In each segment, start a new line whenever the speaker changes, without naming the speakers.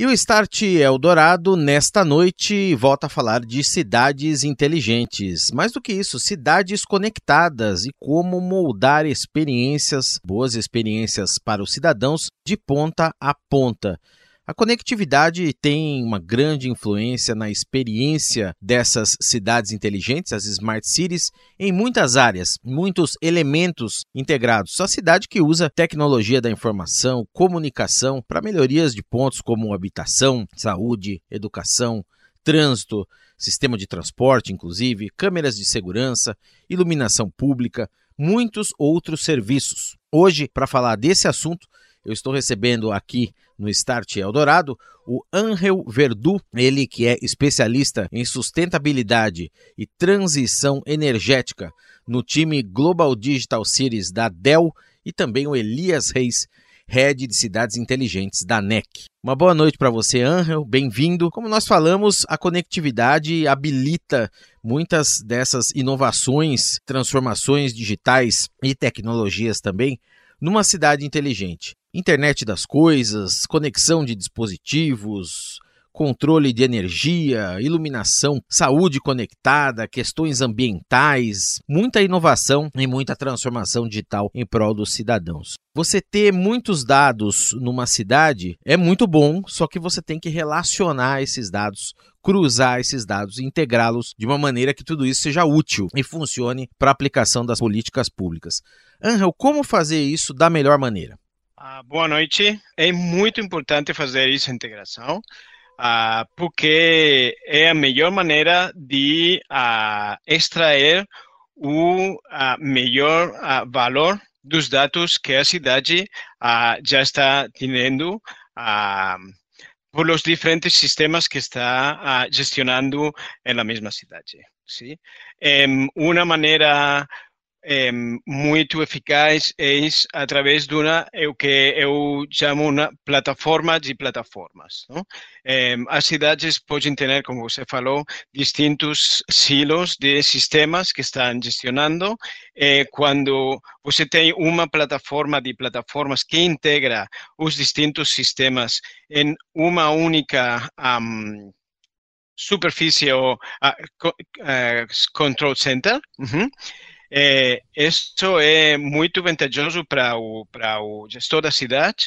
E o Start Eldorado, nesta noite, volta a falar de cidades inteligentes. Mais do que isso, cidades conectadas e como moldar experiências, boas experiências para os cidadãos de ponta a ponta. A conectividade tem uma grande influência na experiência dessas cidades inteligentes, as smart cities, em muitas áreas, muitos elementos integrados. A cidade que usa tecnologia da informação, comunicação para melhorias de pontos como habitação, saúde, educação, trânsito, sistema de transporte, inclusive, câmeras de segurança, iluminação pública, muitos outros serviços. Hoje, para falar desse assunto, eu estou recebendo aqui no Start Eldorado o Angel Verdu, ele que é especialista em sustentabilidade e transição energética no time Global Digital Cities da Dell e também o Elias Reis, Head de Cidades Inteligentes da NEC. Uma boa noite para você, Angel, bem-vindo. Como nós falamos, a conectividade habilita muitas dessas inovações, transformações digitais e tecnologias também numa cidade inteligente. Internet das coisas, conexão de dispositivos, controle de energia, iluminação, saúde conectada, questões ambientais, muita inovação e muita transformação digital em prol dos cidadãos. Você ter muitos dados numa cidade é muito bom, só que você tem que relacionar esses dados, cruzar esses dados e integrá-los de uma maneira que tudo isso seja útil e funcione para a aplicação das políticas públicas. Angel, como fazer isso da melhor maneira?
Ah, boa noite. É muito importante fazer essa integração, ah, porque é a melhor maneira de ah, extrair o melhor valor dos dados que a cidade já está tendo por os diferentes sistemas que está gestionando na mesma cidade. ¿sí? uma maneira muito eficaz é através de uma, é o que eu chamo uma plataforma de plataformas. As cidades podem ter, como você falou, distintos silos de sistemas que estão gestionando. Quando você tem uma plataforma de plataformas que integra os distintos sistemas em uma única um, superfície ou uh, uh, control center, é, isso é muito vantajoso para o, para o gestor da cidade,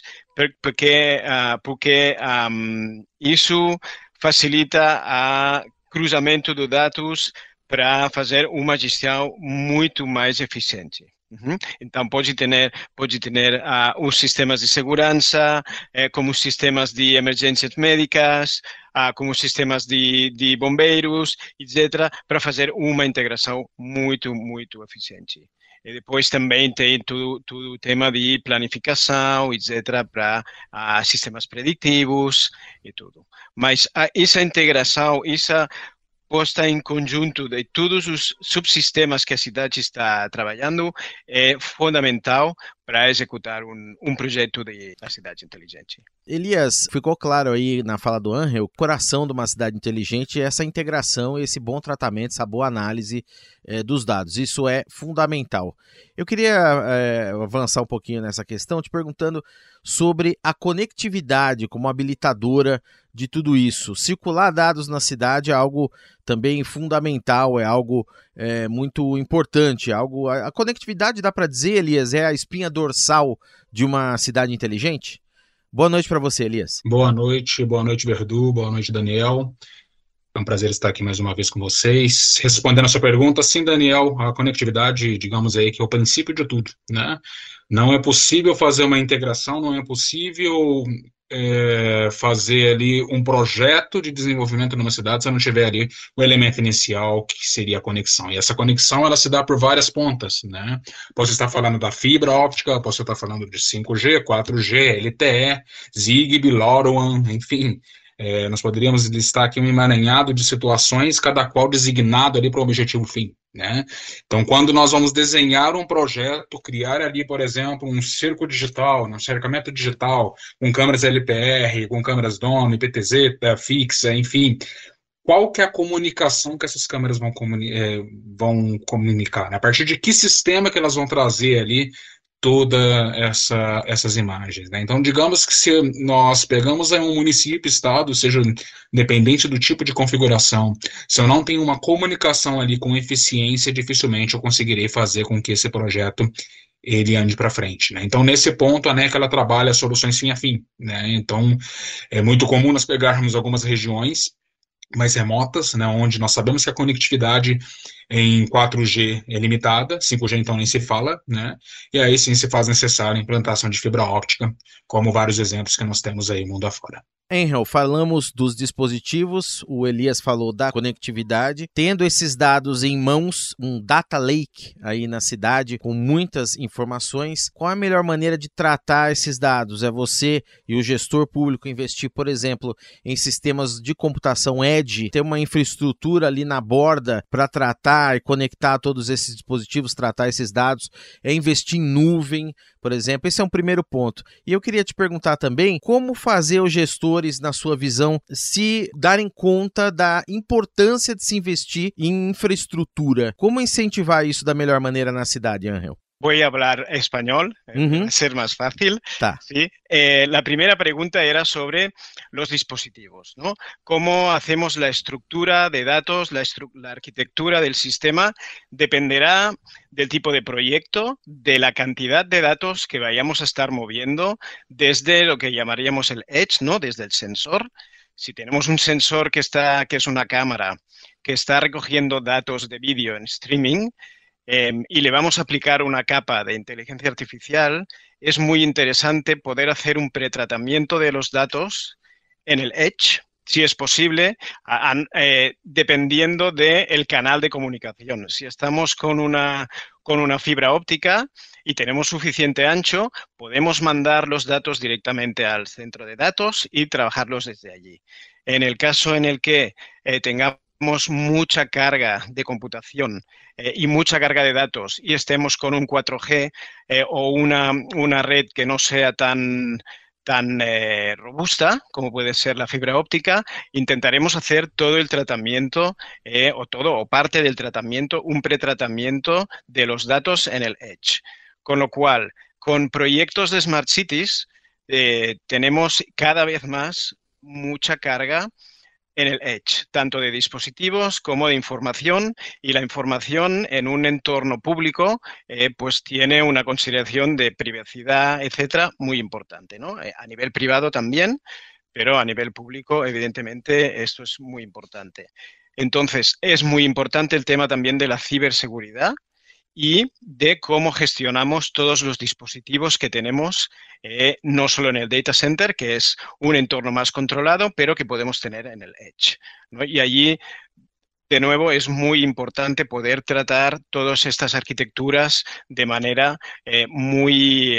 porque, uh, porque um, isso facilita o cruzamento de dados para fazer uma gestão muito mais eficiente. Uhum. Então, pode ter, pode ter uh, os sistemas de segurança, eh, como os sistemas de emergências médicas, uh, como os sistemas de, de bombeiros, etc., para fazer uma integração muito, muito eficiente. E depois também tem todo, o tema de planificação, etc., para uh, sistemas preditivos e tudo. Mas essa integração, essa posta em conjunto de todos os subsistemas que a cidade está trabalhando é fundamental para executar um, um projeto de da cidade inteligente.
Elias, ficou claro aí na fala do Angel, o coração de uma cidade inteligente é essa integração, esse bom tratamento, essa boa análise é, dos dados. Isso é fundamental. Eu queria é, avançar um pouquinho nessa questão, te perguntando sobre a conectividade como habilitadora de tudo isso. Circular dados na cidade é algo também fundamental, é algo é, muito importante. Algo, a, a conectividade, dá para dizer, Elias, é a espinha dorsal de uma cidade inteligente? Boa noite para você, Elias.
Boa noite, boa noite, Verdu, boa noite, Daniel. É um prazer estar aqui mais uma vez com vocês. Respondendo a sua pergunta, sim, Daniel, a conectividade, digamos aí, que é o princípio de tudo, né? Não é possível fazer uma integração, não é possível é, fazer ali um projeto de desenvolvimento numa cidade se não tiver ali o elemento inicial que seria a conexão. E essa conexão ela se dá por várias pontas, né? Posso estar falando da fibra óptica, posso estar falando de 5G, 4G, LTE, Zigbee, LoRaWAN, enfim, é, nós poderíamos listar aqui um emaranhado de situações, cada qual designado ali para o objetivo fim. Né? Então, quando nós vamos desenhar um projeto, criar ali, por exemplo, um cerco digital, um cercamento digital, com câmeras LPR, com câmeras DOM, IPTZ, fixa, enfim, qual que é a comunicação que essas câmeras vão, comuni é, vão comunicar? Né? A partir de que sistema que elas vão trazer ali todas essa, essas imagens. Né? Então, digamos que se nós pegamos um município, estado, seja independente do tipo de configuração, se eu não tenho uma comunicação ali com eficiência, dificilmente eu conseguirei fazer com que esse projeto ele ande para frente. Né? Então, nesse ponto, a NEC ela trabalha soluções fim a fim. Né? Então, é muito comum nós pegarmos algumas regiões mais remotas, né, onde nós sabemos que a conectividade em 4G é limitada, 5G então nem se fala, né, e aí sim se faz necessária a implantação de fibra óptica, como vários exemplos que nós temos aí mundo afora.
Angel, falamos dos dispositivos, o Elias falou da conectividade. Tendo esses dados em mãos, um data lake aí na cidade com muitas informações, qual a melhor maneira de tratar esses dados? É você e o gestor público investir, por exemplo, em sistemas de computação edge, ter uma infraestrutura ali na borda para tratar e conectar todos esses dispositivos, tratar esses dados, é investir em nuvem, por exemplo. Esse é um primeiro ponto. E eu queria te perguntar também como fazer o gestor na sua visão, se darem conta da importância de se investir em infraestrutura? Como incentivar isso da melhor maneira na cidade, Angel?
Voy a hablar español, uh eh, -huh. ser más fácil. ¿sí? Eh, la primera pregunta era sobre los dispositivos, ¿no? Cómo hacemos la estructura de datos, la, la, arquitectura del sistema dependerá del tipo de proyecto, de la cantidad de datos que vayamos a estar moviendo desde lo que llamaríamos el edge, ¿no? Desde el sensor. Si tenemos un sensor que está, que es una cámara, que está recogiendo datos de vídeo en streaming, Em, y le vamos a aplicar una capa de inteligencia artificial, es muy interesante poder hacer un pretratamiento de los datos en el Edge, si es posible, eh, dependiendo del canal de comunicación. Si estamos con una, con una fibra óptica y tenemos suficiente ancho, podemos mandar los datos directamente al centro de datos y trabajarlos desde allí. En el caso en el que eh, tengamos mucha carga de computación eh, y mucha carga de datos y estemos con un 4G eh, o una, una, red que no sea tan, tan eh, robusta como puede ser la fibra óptica, intentaremos hacer todo el tratamiento o todo o parte del tratamiento, un pretratamiento de los datos en el Edge. Con lo cual, con proyectos de Smart Cities, tenemos cada vez más mucha carga en el Edge, tanto de dispositivos como de información, y la información en un entorno público eh, pues tiene una consideración de privacidad, etcétera, muy importante, ¿no? Eh, a nivel privado también, pero a nivel público, evidentemente, esto es muy importante. Entonces, es muy importante el tema también de la ciberseguridad, y de cómo gestionamos todos los dispositivos que tenemos, eh, no solo en el data center, que es un entorno más controlado, pero que podemos tener en el edge. Y allí, de nuevo, es muy importante poder tratar todas estas arquitecturas de manera eh, muy...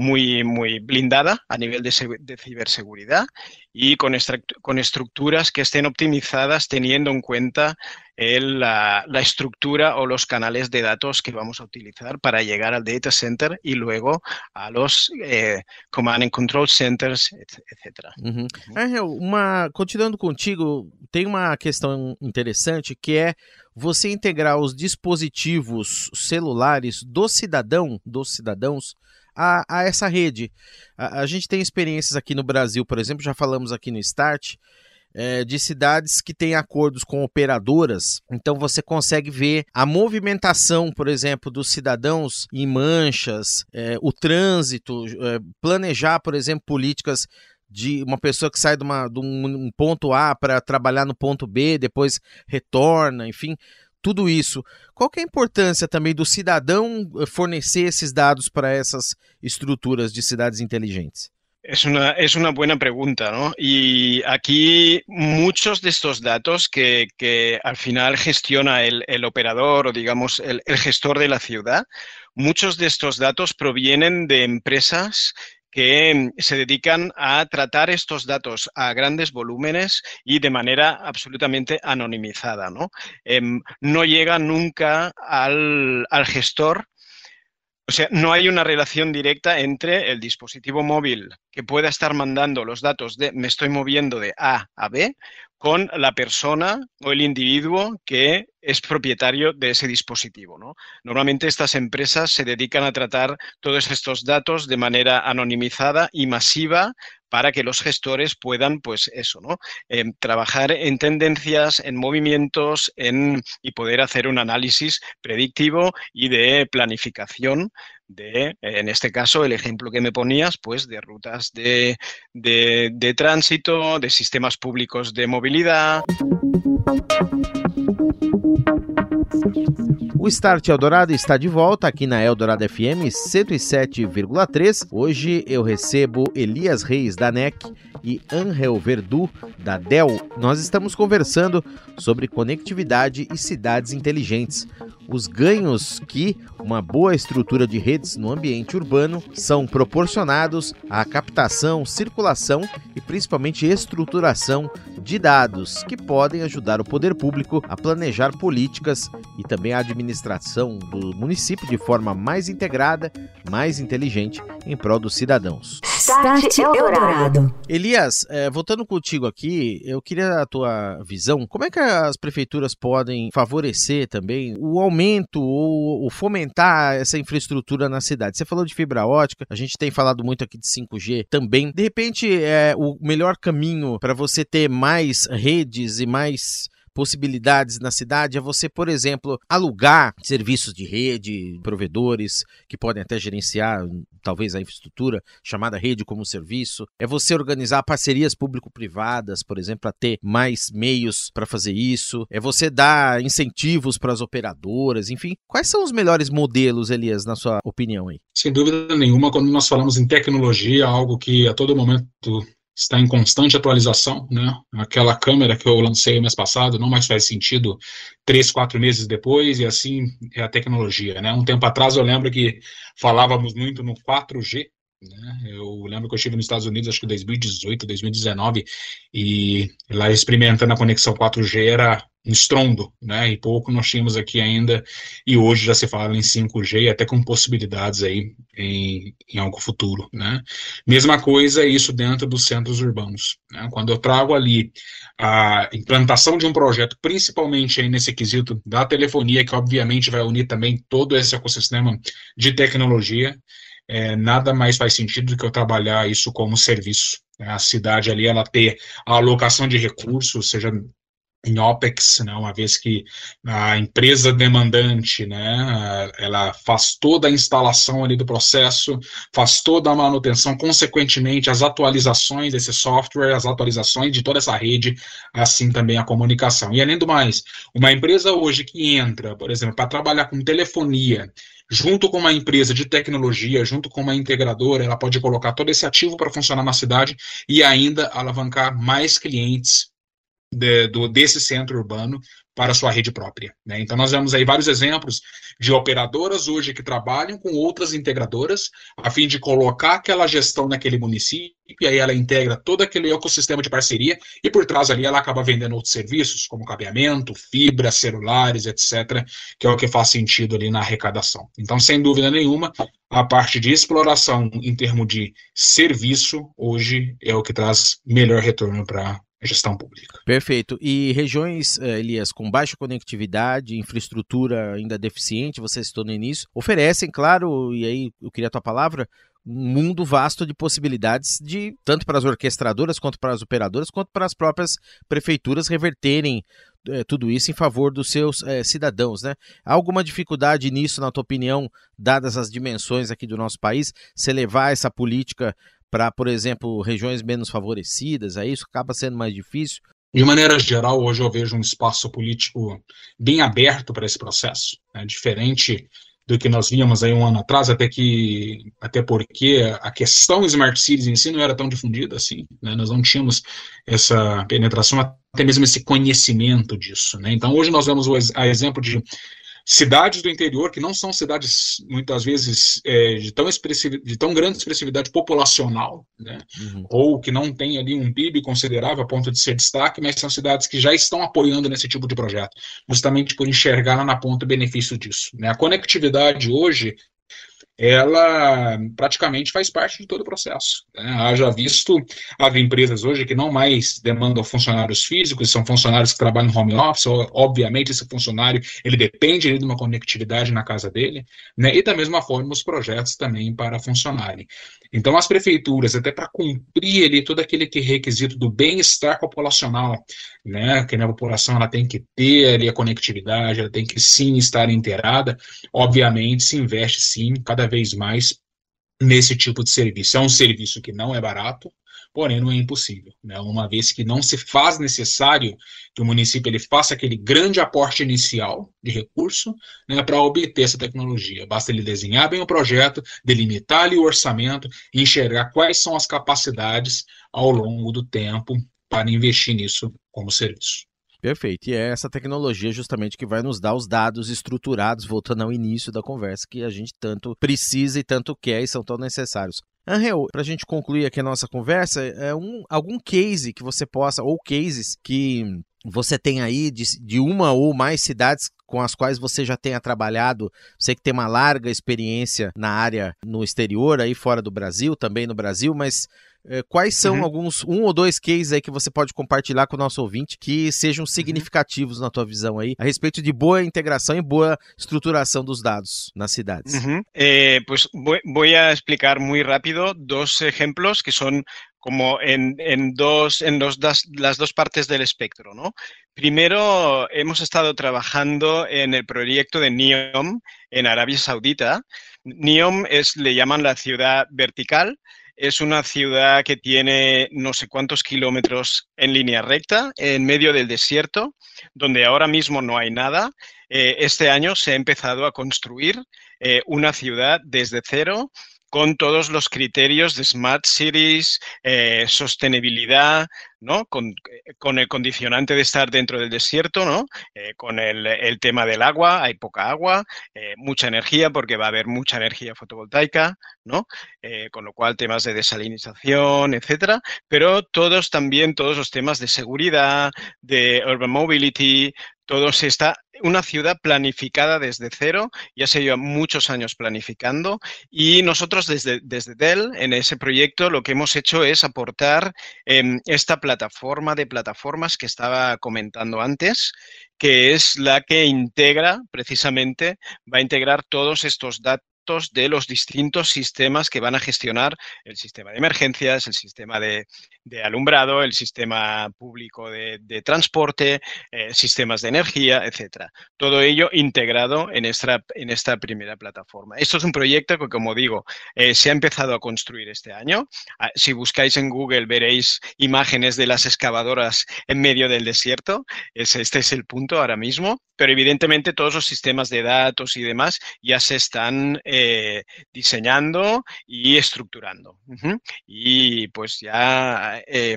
Muy, muy blindada a nivel de, ciberseguridad y con, con, estructuras que estén optimizadas teniendo en cuenta la, estructura o los canales de datos que vamos a utilizar para llegar al data center y luego a los eh, command and control centers, etc.
uma, continuando contigo, tem uma questão interessante que é você integrar os dispositivos celulares do cidadão, dos cidadãos, a, a essa rede. A, a, gente tem experiências aqui no Brasil, por exemplo, já falamos aqui no Start, é, de cidades que têm acordos com operadoras, então você consegue ver a movimentação, por exemplo, dos cidadãos em manchas, é, o trânsito, é, planejar, por exemplo, políticas de uma pessoa que sai de, uma, de um ponto A para trabalhar no ponto B, depois retorna, enfim tudo isso. Qual que é a importância também do cidadão eh, fornecer esses dados para essas estruturas de cidades inteligentes?
Es una, es una buena pregunta, ¿no? Y aquí muchos de estos datos que, que al final gestiona el, el, operador o digamos el, el gestor de la ciudad, muchos de estos datos provienen de empresas que mm, se dedican a tratar estos datos a grandes volúmenes y de manera absolutamente anonimizada. No, em, no llega nunca al, al gestor o sea, no hay una relación directa entre el dispositivo móvil que pueda estar mandando los datos de me estoy moviendo de A a B con la persona o el individuo que es propietario de ese dispositivo. ¿no? Normalmente estas empresas se dedican a tratar todos estos datos de manera anonimizada y masiva para que los gestores puedan, pues eso, ¿no? Eh, trabajar en tendencias, en movimientos en, y poder hacer un análisis predictivo y de planificación de, en este caso, el ejemplo que me ponías, pues de rutas de, de, de tránsito, de sistemas públicos de movilidad.
O Start Eldorado está de volta aqui na Eldorado FM 107,3. Hoje eu recebo Elias Reis da NEC e Angel Verdu da Dell. Nós estamos conversando sobre conectividade e cidades inteligentes. Os ganhos que uma boa estrutura de redes no ambiente urbano são proporcionados à captação, circulação e principalmente estruturação de dados que podem ajudar o poder público a planejar políticas e também a administração do município de forma mais integrada, mais inteligente em prol dos cidadãos.
Start Eldorado.
Elias, é, voltando contigo aqui, eu queria a tua visão. Como é que as prefeituras podem favorecer também o aumento ou, ou fomentar essa infraestrutura na cidade? Você falou de fibra ótica, a gente tem falado muito aqui de 5G também. De repente, é o melhor caminho para você ter mais redes e mais possibilidades na cidade é você, por exemplo, alugar serviços de rede, provedores que podem até gerenciar talvez a infraestrutura chamada rede como serviço. É você organizar parcerias público-privadas, por exemplo, para ter mais meios para fazer isso. É você dar incentivos para as operadoras, enfim. Quais são os melhores modelos, Elias, na sua opinião aí?
Sem dúvida nenhuma, quando nós falamos em tecnologia, algo que a todo momento está em constante atualização, né? Aquela câmera que eu lancei mês passado não mais faz sentido três, quatro meses depois, e assim é a tecnologia, né? Um tempo atrás eu lembro que falávamos muito no 4G, né? Eu lembro que eu estive nos Estados Unidos, acho que 2018, 2019, e lá experimentando a conexão 4G era um estrondo, né? E pouco nós tínhamos aqui ainda, e hoje já se fala em 5G, até com possibilidades aí em, em algo futuro, né? Mesma coisa isso dentro dos centros urbanos. Né? Quando eu trago ali a implantação de um projeto, principalmente aí nesse quesito da telefonia, que obviamente vai unir também todo esse ecossistema de tecnologia, é, nada mais faz sentido do que eu trabalhar isso como serviço. A cidade ali, ela ter a alocação de recursos, seja em OPEX, né, uma vez que a empresa demandante, né, ela faz toda a instalação ali do processo, faz toda a manutenção, consequentemente as atualizações desse software, as atualizações de toda essa rede, assim também a comunicação. E além do mais, uma empresa hoje que entra, por exemplo, para trabalhar com telefonia, junto com uma empresa de tecnologia, junto com uma integradora, ela pode colocar todo esse ativo para funcionar na cidade e ainda alavancar mais clientes de, do, desse centro urbano para sua rede própria. Né? Então, nós vemos aí vários exemplos de operadoras hoje que trabalham com outras integradoras, a fim de colocar aquela gestão naquele município, e aí ela integra todo aquele ecossistema de parceria, e por trás ali ela acaba vendendo outros serviços, como cabeamento, fibra, celulares, etc., que é o que faz sentido ali na arrecadação. Então, sem dúvida nenhuma, a parte de exploração em termos de serviço, hoje é o que traz melhor retorno para gestão pública.
Perfeito. E regiões, eh, Elias, com baixa conectividade, infraestrutura ainda deficiente, você citou no início, oferecem, claro, e aí eu queria a tua palavra, um mundo vasto de possibilidades de tanto para as orquestradoras quanto para as operadoras quanto para as próprias prefeituras reverterem é, tudo isso em favor dos seus é, cidadãos, né? Há alguma dificuldade nisso, na tua opinião, dadas as dimensões aqui do nosso país, se levar essa política para, por exemplo, regiões menos favorecidas, aí isso acaba sendo mais difícil.
De maneira geral, hoje eu vejo um espaço político bem aberto para esse processo, né? diferente do que nós víamos aí um ano atrás, até que até porque a questão Smart Cities em si não era tão difundida assim, né? nós não tínhamos essa penetração, até mesmo esse conhecimento disso. Né? Então, hoje nós vemos a exemplo de cidades do interior que não são cidades muitas vezes é, de, tão de tão grande expressividade populacional, né? Uhum. ou que não tem ali um PIB considerável a ponto de ser destaque, mas são cidades que já estão apoiando nesse tipo de projeto, justamente por enxergar lá na ponta o benefício disso. Né? A conectividade hoje ela praticamente faz parte de todo o processo. Né? Haja visto, há empresas hoje que não mais demandam funcionários físicos, são funcionários que trabalham home office, obviamente esse funcionário ele depende de uma conectividade na casa dele, né? e da mesma forma os projetos também para funcionarem. Então as prefeituras, até para cumprir ali todo aquele que requisito do bem-estar populacional, né, que a população ela tem que ter ali a conectividade, ela tem que sim estar inteirada, obviamente se investe sim cada vez mais nesse tipo de serviço. É um serviço que não é barato, porém não é impossível, né? Uma vez que não se faz necessário que o município ele faça aquele grande aporte inicial de recurso, né, para obter essa tecnologia. Basta ele desenhar bem o projeto, delimitar ali o orçamento e enxergar quais são as capacidades ao longo do tempo para investir nisso como serviço.
Perfeito. E é essa tecnologia justamente que vai nos dar os dados estruturados, voltando ao início da conversa, que a gente tanto precisa e tanto quer e são tão necessários. Angel, para a gente concluir aqui a nossa conversa, é um, algum case que você possa, ou cases que você tem aí de, de uma ou mais cidades com as quais você já tenha trabalhado, você que tem uma larga experiência na área no exterior, aí fora do Brasil, também no Brasil, mas quais são uhum. alguns, um ou dois cases aí que você pode compartilhar com o nosso ouvinte que sejam uhum. significativos uhum. na tua visão aí, a respeito de boa integração e boa estruturação dos dados nas cidades?
Uhum. Eh, pues voy, voy, a explicar muy rápido dos ejemplos que son como en, en, dos, en dos, das, las dos partes del espectro. ¿no? Primero, hemos estado trabajando en el proyecto de NEOM en Arabia Saudita. NEOM es, le llaman la ciudad vertical es una ciudad que tiene no sé cuántos kilómetros en línea recta, en medio del desierto, donde ahora mismo no hay nada. Eh, este año se ha empezado a construir eh, una ciudad desde cero con todos los criterios de Smart Cities, eh, sostenibilidad, ¿no? Con, con, el condicionante de estar dentro del desierto, ¿no? Eh, con el, tema del agua, hay poca agua, eh, mucha energía porque va a haber mucha energía fotovoltaica, ¿no? Eh, con lo cual temas de desalinización, etcétera, pero todos también, todos los temas de seguridad, de urban mobility, todo está, una ciudad planificada desde cero, ya se lleva muchos años planificando y nosotros desde, desde Dell, en ese proyecto, lo que hemos hecho es aportar eh, esta plataforma de plataformas que estaba comentando antes, que es la que integra precisamente, va a integrar todos estos de los distintos sistemas que van a gestionar el sistema de emergencias, el sistema de, alumbrado, el sistema público de, transporte, eh, sistemas de energía, etcétera. Todo ello integrado en esta, en esta primera plataforma. Esto es un proyecto que, como digo, eh, se ha empezado a construir este año. Ah, si buscáis en Google veréis imágenes de las excavadoras en medio del desierto. Es, este es el punto ahora mismo. Pero evidentemente todos los sistemas de datos y demás ya se están eh, diseñando y estructurando. Y pues ya eh,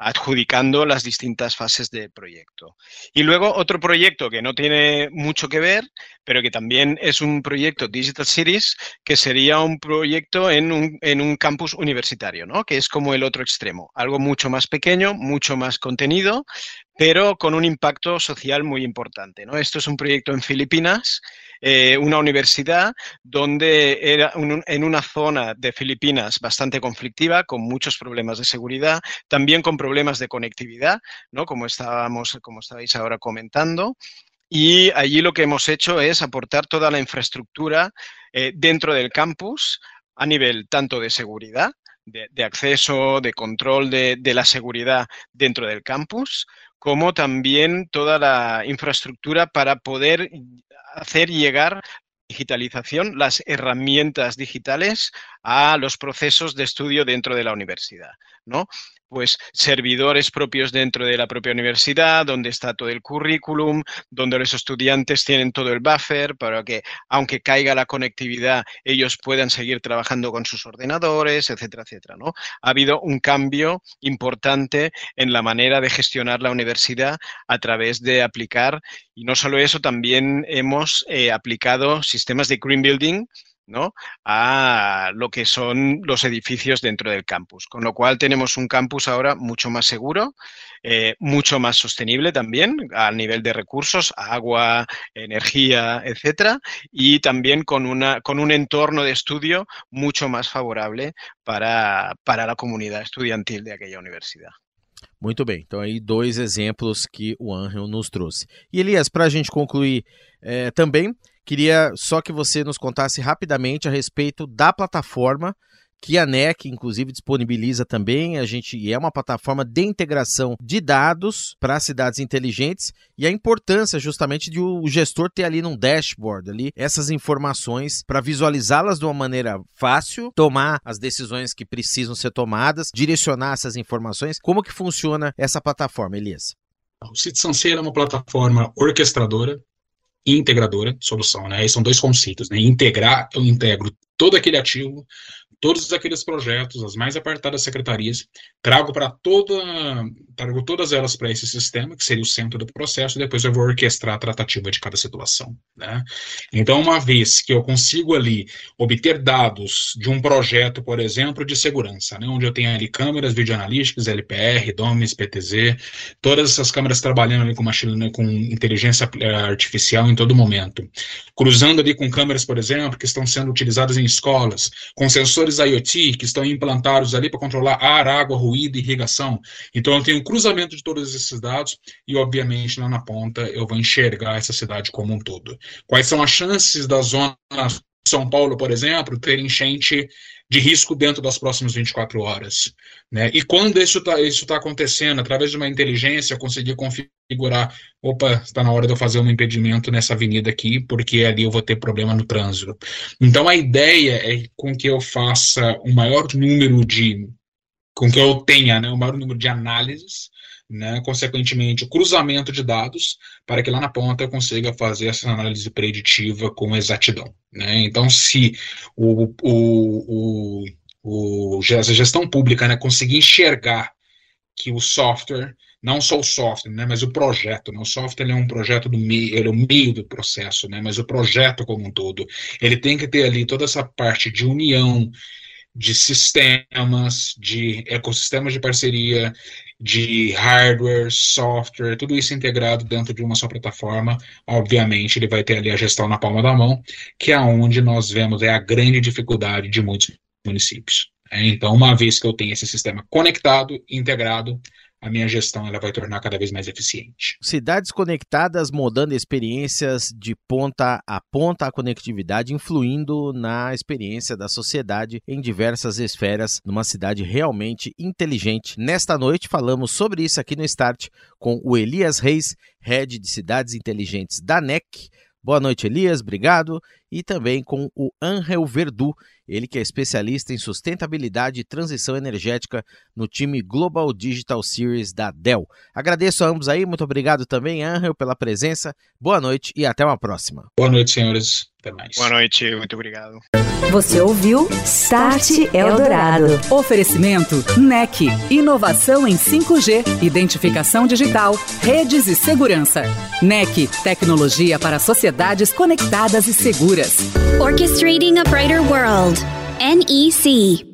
adjudicando las distintas fases del proyecto. Y luego otro proyecto que no tiene mucho que ver, pero que también es un proyecto Digital Cities, que sería un proyecto en un, en un campus universitario, ¿no? que es como el otro extremo, algo mucho más pequeño, mucho más contenido, pero con un impacto social muy importante. ¿no? Esto es un proyecto en Filipinas, eh, una universidad donde era en una zona de Filipinas bastante conflictiva, con muchos problemas de seguridad, también con problemas de conectividad, ¿no? como, estábamos, como estabais ahora comentando. Y allí lo que hemos hecho es aportar toda la infraestructura eh, dentro del campus a nivel tanto de seguridad, de, de acceso, de control de, de, la seguridad dentro del campus, como también toda la infraestructura para poder hacer llegar digitalización, las herramientas digitales a los procesos de estudio dentro de la universidad, ¿no? Pues servidores propios dentro de la propia universidad, donde está todo el currículum, donde los estudiantes tienen todo el buffer para que, aunque caiga la conectividad, ellos puedan seguir trabajando con sus ordenadores, etcétera, etcétera. ¿no? Ha habido un cambio importante en la manera de gestionar la universidad a través de aplicar, y no solo eso, también hemos eh, aplicado sistemas de green building ¿no? a lo que son los edificios dentro del campus. Con lo cual tenemos un campus ahora mucho más seguro, eh, mucho más sostenible también a nivel de recursos, agua, energía, etcétera, y también con, una, con un entorno de estudio mucho más favorable para, para la comunidad estudiantil de aquella universidad.
Muito bem, então aí dois exemplos que o Angel nos trouxe. E Elias, para a gente concluir é, também, queria só que você nos contasse rapidamente a respeito da plataforma que a NEC, inclusive, disponibiliza também. A gente é uma plataforma de integração de dados para cidades inteligentes e a importância justamente de o gestor ter ali num dashboard ali essas informações para visualizá-las de uma maneira fácil, tomar as decisões que precisam ser tomadas, direcionar essas informações. Como que funciona essa plataforma, Elias?
O Citizen é uma plataforma orquestradora integradora de solução, né? Esses são dois conceitos, né? Integrar, eu integro todo aquele ativo, todos aqueles projetos, as mais apertadas secretarias, trago para toda, trago todas elas para esse sistema, que seria o centro do processo, e depois eu vou orquestrar a tratativa de cada situação, né? Então, uma vez que eu consigo ali obter dados de um projeto, por exemplo, de segurança, né, onde eu tenho ali câmeras videoanalíticas, LPR, DOMES, PTZ, todas essas câmeras trabalhando ali com machine, com inteligência eh, artificial em todo momento, cruzando ali com câmeras, por exemplo, que estão sendo utilizadas em escolas, com sensores IoT que estão implantados ali para controlar ar, água, ruído irrigação. Então eu tenho um cruzamento de todos esses dados e, obviamente, lá na ponta eu vou enxergar essa cidade como um todo. Quais são as chances da zona São Paulo, por exemplo, ter enchente de risco dentro das próximas 24 horas. Né? E quando isso está isso tá acontecendo, através de uma inteligência, eu consegui configurar, opa, está na hora de eu fazer um impedimento nessa avenida aqui, porque ali eu vou ter problema no trânsito. Então a ideia é com que eu faça o um maior número de, com que eu tenha né, o maior número de análises, né, consequentemente, o cruzamento de dados, para que lá na ponta eu consiga fazer essa análise preditiva com exatidão. Né? Então, se o, o, o, o, a gestão pública né, conseguir enxergar que o software, não só o software, né, mas o projeto, né, o software é um projeto do meio, ele é o meio do processo, né, mas o projeto como um todo, ele tem que ter ali toda essa parte de união, de sistemas, de ecossistemas de parceria, de hardware, software, tudo isso integrado dentro de uma só plataforma. Obviamente, ele vai ter ali a gestão na palma da mão, que é onde nós vemos é a grande dificuldade de muitos municípios. Então, uma vez que eu tenho esse sistema conectado, integrado, a minha gestão ela vai tornar cada vez mais eficiente.
Cidades conectadas mudando experiências de ponta a ponta, a conectividade influindo na experiência da sociedade em diversas esferas, numa cidade realmente inteligente. Nesta noite falamos sobre isso aqui no Start com o Elias Reis, Head de Cidades Inteligentes da NEC. Boa noite, Elias, obrigado. E também com o Angel Verdu, ele que é especialista em sustentabilidade e transição energética no time Global Digital Series da Dell. Agradeço a ambos aí, muito obrigado também, Angel, pela presença. Boa noite e até uma próxima.
Boa noite, senhores. Até mais.
Boa noite, muito obrigado.
Você ouviu Start Eldorado.
Oferecimento NEC. Inovação em 5G, identificação digital, redes e segurança. NEC. Tecnologia para sociedades conectadas e seguras.
Orchestrating a brighter world. NEC.